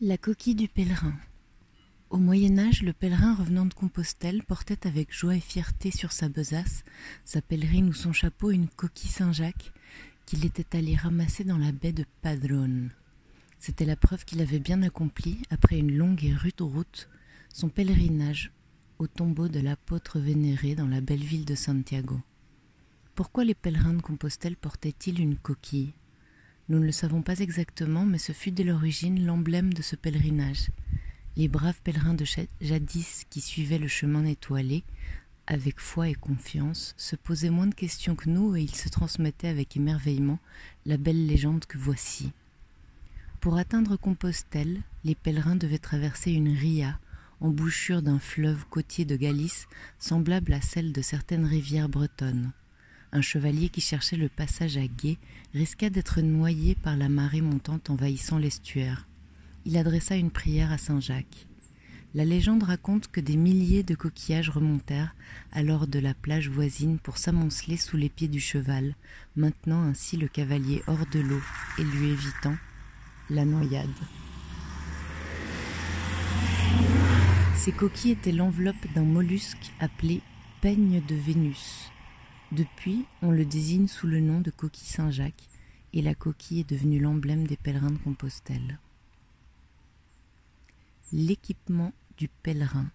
La coquille du pèlerin. Au Moyen Âge, le pèlerin revenant de Compostelle portait avec joie et fierté sur sa besace, sa pèlerine ou son chapeau une coquille Saint-Jacques qu'il était allé ramasser dans la baie de Padrone. C'était la preuve qu'il avait bien accompli, après une longue et rude route, son pèlerinage au tombeau de l'apôtre vénéré dans la belle ville de Santiago. Pourquoi les pèlerins de Compostelle portaient-ils une coquille? Nous ne le savons pas exactement, mais ce fut dès l'origine l'emblème de ce pèlerinage. Les braves pèlerins de jadis qui suivaient le chemin étoilé, avec foi et confiance, se posaient moins de questions que nous et ils se transmettaient avec émerveillement la belle légende que voici. Pour atteindre Compostelle, les pèlerins devaient traverser une ria, embouchure d'un fleuve côtier de Galice, semblable à celle de certaines rivières bretonnes un chevalier qui cherchait le passage à gué risqua d'être noyé par la marée montante envahissant l'estuaire. Il adressa une prière à Saint Jacques. La légende raconte que des milliers de coquillages remontèrent alors de la plage voisine pour s'amonceler sous les pieds du cheval, maintenant ainsi le cavalier hors de l'eau et lui évitant la noyade. Ces coquilles étaient l'enveloppe d'un mollusque appelé peigne de Vénus. Depuis, on le désigne sous le nom de coquille Saint-Jacques, et la coquille est devenue l'emblème des pèlerins de Compostelle. L'équipement du pèlerin.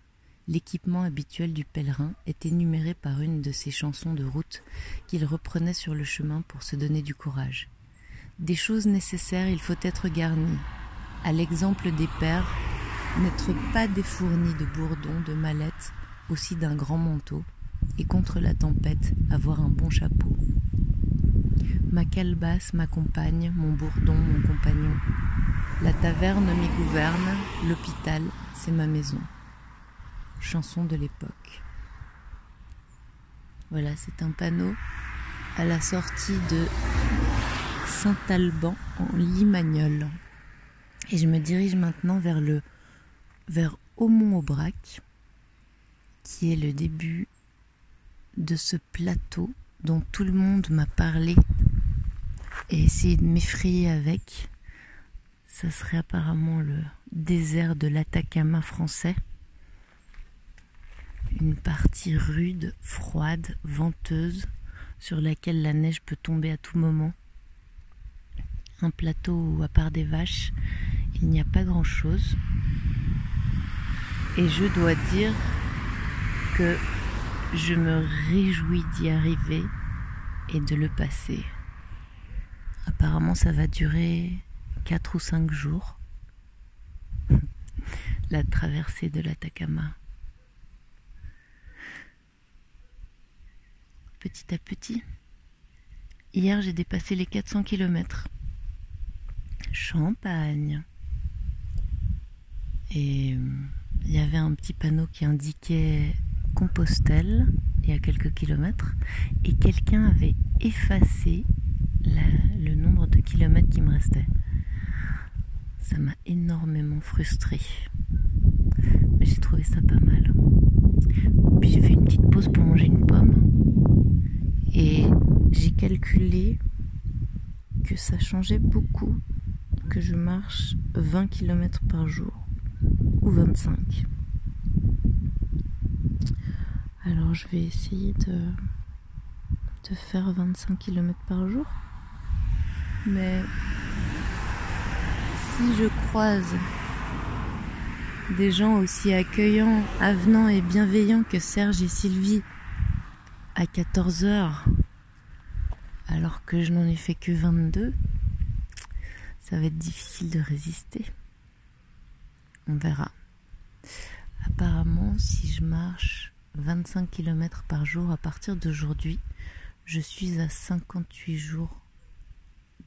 L'équipement habituel du pèlerin est énuméré par une de ses chansons de route qu'il reprenait sur le chemin pour se donner du courage. Des choses nécessaires, il faut être garni. À l'exemple des pères, n'être pas défourni de bourdons, de mallettes, aussi d'un grand manteau, et contre la tempête avoir un bon chapeau. Ma calebasse m'accompagne, mon bourdon, mon compagnon. La taverne m'y gouverne, l'hôpital, c'est ma maison. Chanson de l'époque. Voilà, c'est un panneau à la sortie de Saint-Alban en Limagnol. Et je me dirige maintenant vers le vers Aumont-Aubrac, qui est le début de ce plateau dont tout le monde m'a parlé et essayé de m'effrayer avec. Ça serait apparemment le désert de l'Atacama français. Une partie rude, froide, venteuse, sur laquelle la neige peut tomber à tout moment. Un plateau où, à part des vaches, il n'y a pas grand-chose. Et je dois dire que je me réjouis d'y arriver et de le passer. Apparemment, ça va durer 4 ou 5 jours. La traversée de l'Atacama. Petit à petit. Hier, j'ai dépassé les 400 km. Champagne. Et euh, il y avait un petit panneau qui indiquait Compostelle, il y a quelques kilomètres, et quelqu'un avait effacé le nombre de kilomètres qui me restait. Ça m'a énormément frustré. Mais j'ai trouvé ça pas mal. Puis j'ai fait une petite pause pour manger une pomme. Et j'ai calculé que ça changeait beaucoup que je marche 20 km par jour ou 25. Alors je vais essayer de, de faire 25 km par jour. Mais si je croise des gens aussi accueillants, avenants et bienveillants que Serge et Sylvie à 14 heures, alors que je n'en ai fait que 22, ça va être difficile de résister. On verra. Apparemment, si je marche 25 km par jour à partir d'aujourd'hui. Je suis à 58 jours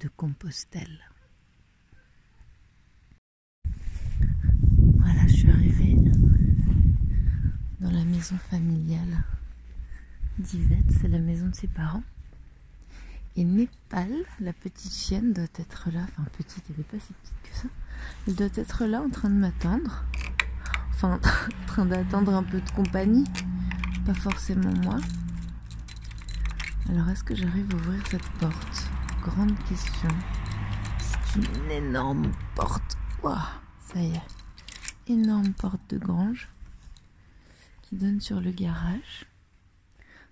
de Compostelle. Voilà, je suis arrivée dans la maison familiale d'Yvette, c'est la maison de ses parents. Et Népal, la petite chienne, doit être là. Enfin, petite, elle n'est pas si petite que ça. Elle doit être là en train de m'attendre. Enfin, en train d'attendre un peu de compagnie pas forcément moi. Alors est-ce que j'arrive à ouvrir cette porte? Grande question. C'est une énorme porte. Ça y est. Énorme porte de grange qui donne sur le garage.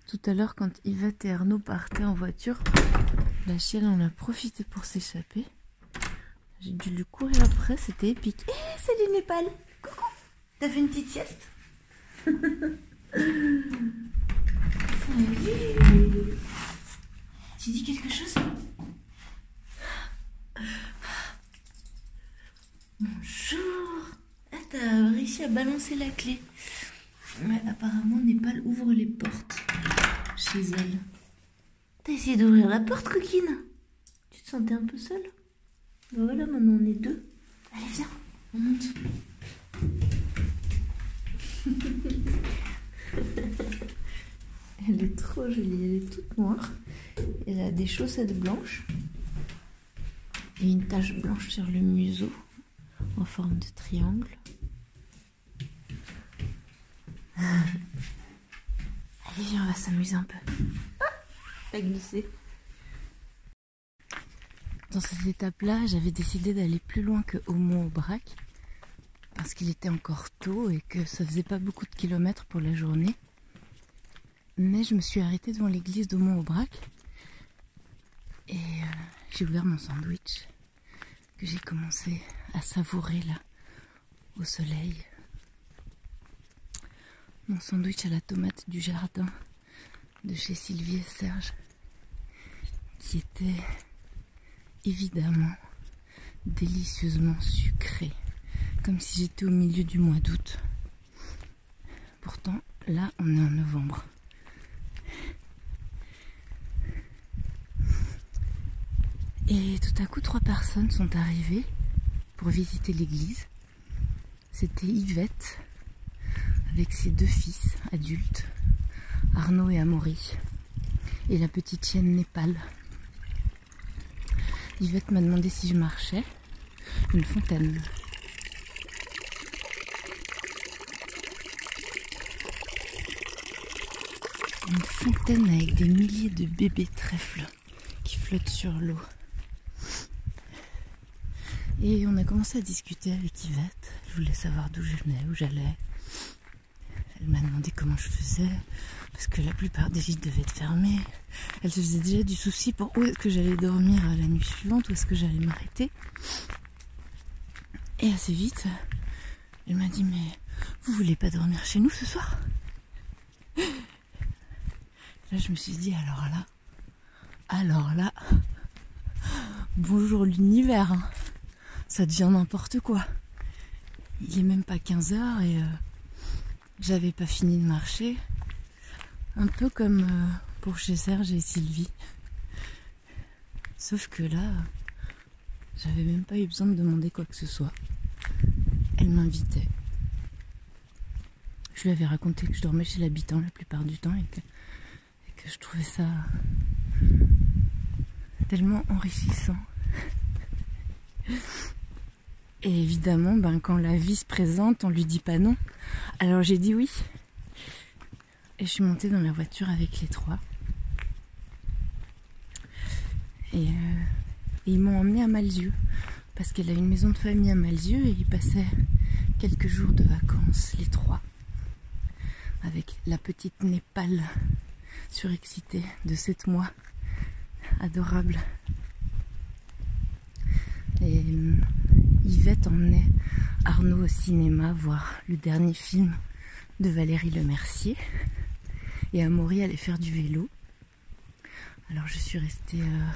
Tout à l'heure, quand Yvette et Arnaud partaient en voiture, la chienne en a profité pour s'échapper. J'ai dû lui courir après, c'était épique. Hé, eh, salut Népal Coucou T'as fait une petite sieste Tu dis quelque chose Bonjour Ah, à balancer la clé. Mais apparemment, Népal ouvre les portes chez elle. T'as essayé d'ouvrir la porte, coquine? Tu te sentais un peu seule? Ben Voilà, maintenant on est deux. Allez, viens, on monte. elle est trop jolie, elle est toute noire. Elle a des chaussettes blanches et une tache blanche sur le museau en forme de triangle. Allez, viens, on va s'amuser un peu. Ah, glissé. Dans cette étape-là, j'avais décidé d'aller plus loin que Homo-au-Brac parce qu'il était encore tôt et que ça faisait pas beaucoup de kilomètres pour la journée. Mais je me suis arrêtée devant l'église d'Aumont-Aubrac et euh, j'ai ouvert mon sandwich que j'ai commencé à savourer là au soleil. Mon sandwich à la tomate du jardin de chez Sylvie et Serge qui était évidemment délicieusement sucré comme si j'étais au milieu du mois d'août. Pourtant, là, on est en novembre. Et tout à coup, trois personnes sont arrivées pour visiter l'église. C'était Yvette avec ses deux fils adultes, Arnaud et Amaury, et la petite chienne Népal. Yvette m'a demandé si je marchais. Une fontaine. Une fontaine avec des milliers de bébés trèfles qui flottent sur l'eau. Et on a commencé à discuter avec Yvette. Je voulais savoir d'où je venais, où j'allais. Elle m'a demandé comment je faisais, parce que la plupart des gîtes devaient être fermés. Elle se faisait déjà du souci pour où est-ce que j'allais dormir la nuit suivante, où est-ce que j'allais m'arrêter. Et assez vite, elle m'a dit Mais vous voulez pas dormir chez nous ce soir? Là, je me suis dit Alors là, alors là, bonjour l'univers. Hein ça devient n'importe quoi. Il est même pas 15 heures et euh, j'avais pas fini de marcher. Un peu comme euh, pour chez Serge et Sylvie. Sauf que là, j'avais même pas eu besoin de demander quoi que ce soit. Elle m'invitait. Je lui avais raconté que je dormais chez l'habitant la plupart du temps et que, et que je trouvais ça tellement enrichissant. Et évidemment, ben, quand la vie se présente, on lui dit pas non. Alors j'ai dit oui. Et je suis montée dans la voiture avec les trois. Et, euh, ils m'ont emmené à Malzieu. Parce qu'elle a une maison de famille à Malzieu et ils passaient quelques jours de vacances, les trois. Avec la petite Népal surexcitée de 7 mois. Adorable. Et Yvette emmenait Arnaud au cinéma voir le dernier film de Valérie Lemercier. Et Amaury allait faire du vélo. Alors je suis restée, euh,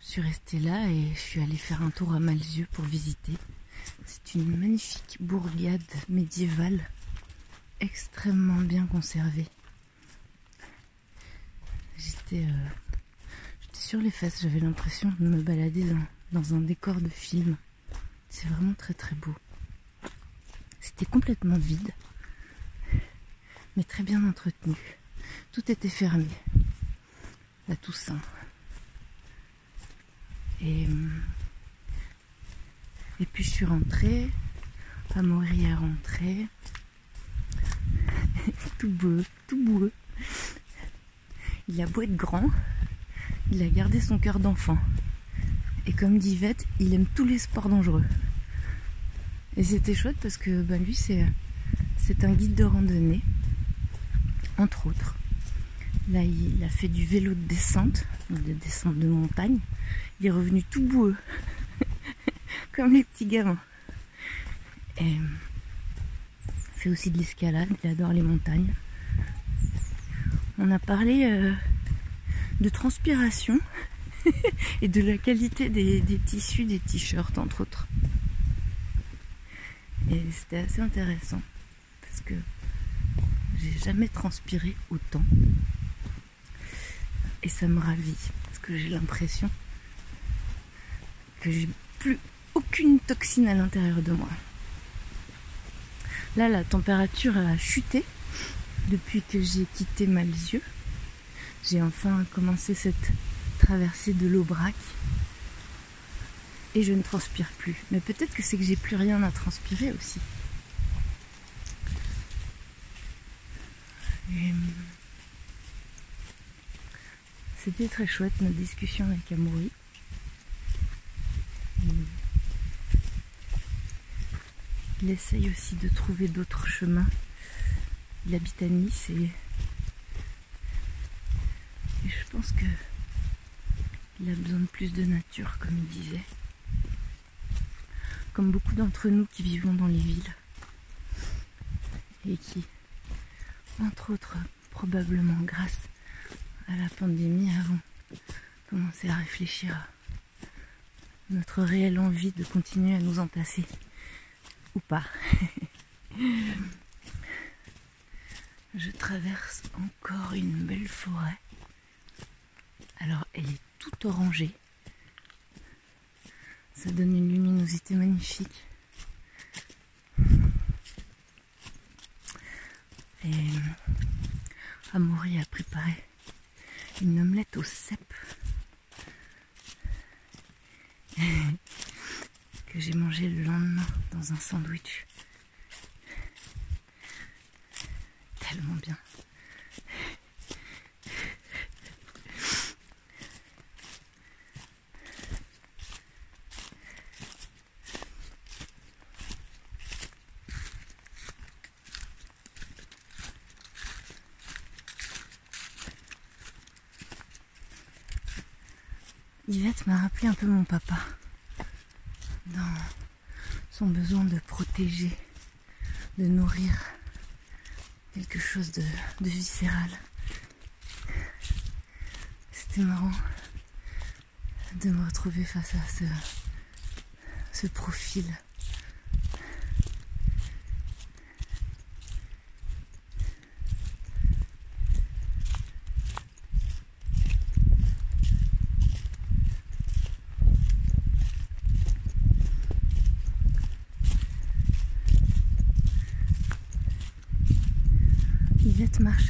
je là et je suis allée faire un tour à Malzieu pour visiter. C'est une magnifique bourgade médiévale extrêmement bien conservée. J'étais euh, sur les fesses, j'avais l'impression de me balader dans un décor de film. C'est vraiment très très beau. C'était complètement vide, mais très bien entretenu. Tout était fermé. La Toussaint. Et, et puis je suis rentrée. Amaury est rentrée. tout beau, tout beau. Il a beau être grand, il a gardé son cœur d'enfant. Et comme dit Vette, il aime tous les sports dangereux. Et c'était chouette parce que ben, lui, c'est un guide de randonnée, entre autres. Là, il a fait du vélo de descente, de descente de montagne. Il est revenu tout boueux, comme les petits gamins. Et il fait aussi de l'escalade, il adore les montagnes. On a parlé euh, de transpiration et de la qualité des, tissus des t-shirts, entre autres. Et c'était assez intéressant parce que j'ai jamais transpiré autant. Et ça me ravit parce que j'ai l'impression que j'ai plus aucune toxine à l'intérieur de moi. Là, la température a chuté depuis que j'ai quitté Malzieu. J'ai enfin commencé cette traversée de l'Aubrac et je ne transpire plus. Mais peut-être que c'est que j'ai plus rien à transpirer aussi. C'était très chouette notre discussion avec Amaury. Il essaye aussi de trouver d'autres chemins. Il habite à Nice et, et je pense que il a besoin de plus de nature, comme il disait. Comme beaucoup d'entre nous qui vivons dans les villes. Et qui, entre autres, probablement grâce à la pandémie, avons commencé à réfléchir à notre réelle envie de continuer à nous entasser. Ou pas. Je traverse encore une belle forêt. Alors, elle est tout orangé. Ça donne une luminosité magnifique. Et Amaury a préparé une omelette au cèpe que j'ai mangé le lendemain dans un sandwich. Tellement bien. M'a rappelé un peu mon papa dans son besoin de protéger, de nourrir quelque chose de, viscéral. C'était marrant de me retrouver face à ce profil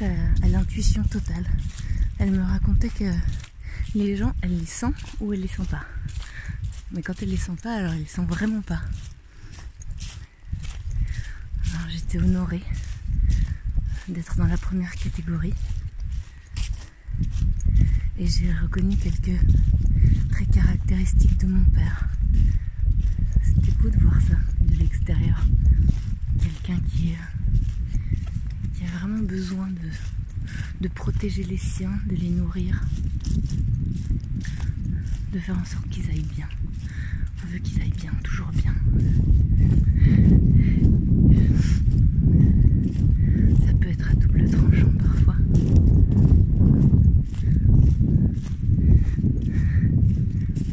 à, l'intuition totale. Elle me racontait que les gens, elle les sent ou elle les sent pas. Mais quand elle les sent pas, alors elle les sent vraiment pas. Alors j'étais honorée d'être dans la première catégorie. Et j'ai reconnu quelques traits caractéristiques de mon père. C'était beau de voir ça de l'extérieur. Quelqu'un qui est a besoin de, de protéger les siens, de les nourrir, de faire en sorte qu'ils aillent bien. On veut qu'ils aillent bien, toujours bien. Ça peut être à double tranchant parfois.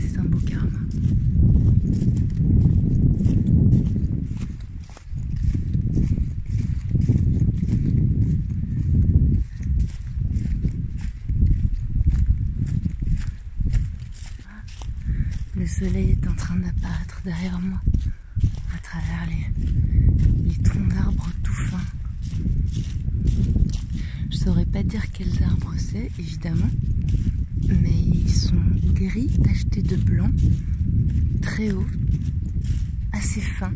C'est un beau karma. Le soleil est en train d'apparaître derrière moi, à travers les, troncs d'arbres tout fins. Je saurais pas dire quels arbres c'est, évidemment, mais ils sont gris tachetés de blanc, très hauts, assez fins.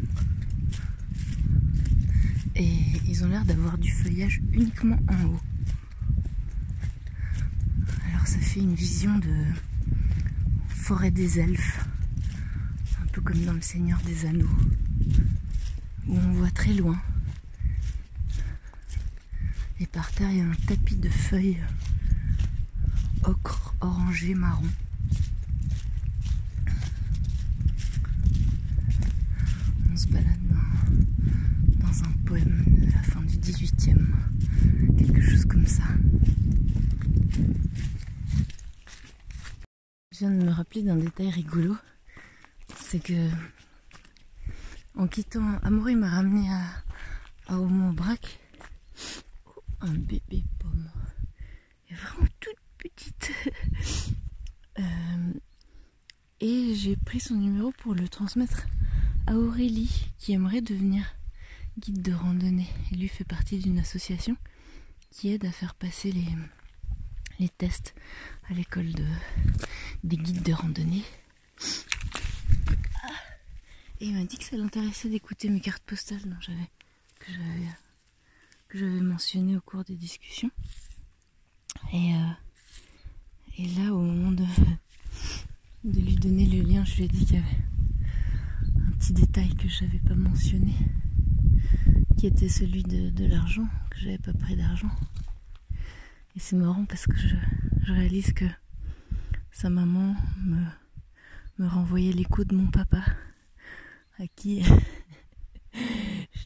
Et ils ont l'air d'avoir du feuillage uniquement en haut. Alors ça fait une vision de forêt des elfes comme dans le Seigneur des Anneaux. où on voit très loin. Et par terre, il y a un tapis de feuilles ocre, orangé, marron. On se balade dans, dans un poème de la fin du 18e, quelque chose comme ça. Je viens de me rappeler d'un détail rigolo, c'est que en quittant Amaury m'a ramené à, à Brac un bébé pomme. est vraiment toute petite. Euh, et j'ai pris son numéro pour le transmettre à Aurélie qui aimerait devenir guide de randonnée. Lui fait partie d'une association qui aide à faire passer les, les tests à l'école de, des guides de randonnée. Et il m'a dit que ça l'intéressait d'écouter mes cartes postales dont j'avais, que j'avais que mentionné au cours des discussions. Et, euh, là, au moment de, de lui donner le lien, je lui ai dit qu'il y avait un petit détail que je n'avais pas mentionné, qui était celui de, l'argent, que j'avais pas pris d'argent. Et c'est marrant parce que je, réalise que sa maman me, me renvoyait l'écho de mon papa, à qui je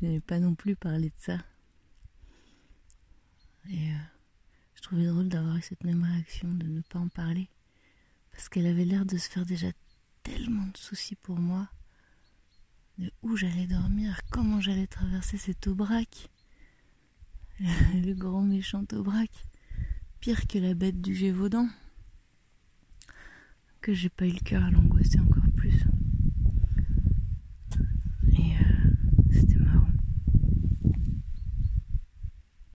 n'avais pas non plus parlé de ça. Et euh, je trouvais drôle d'avoir eu cette même réaction, de ne pas en parler. Parce qu'elle avait l'air de se faire déjà tellement de soucis pour moi. De où j'allais dormir, comment j'allais traverser cet aubrac. Le grand méchant aubrac. Pire que la bête du Gévaudan. Que j'ai pas eu le cœur à l'angoisser encore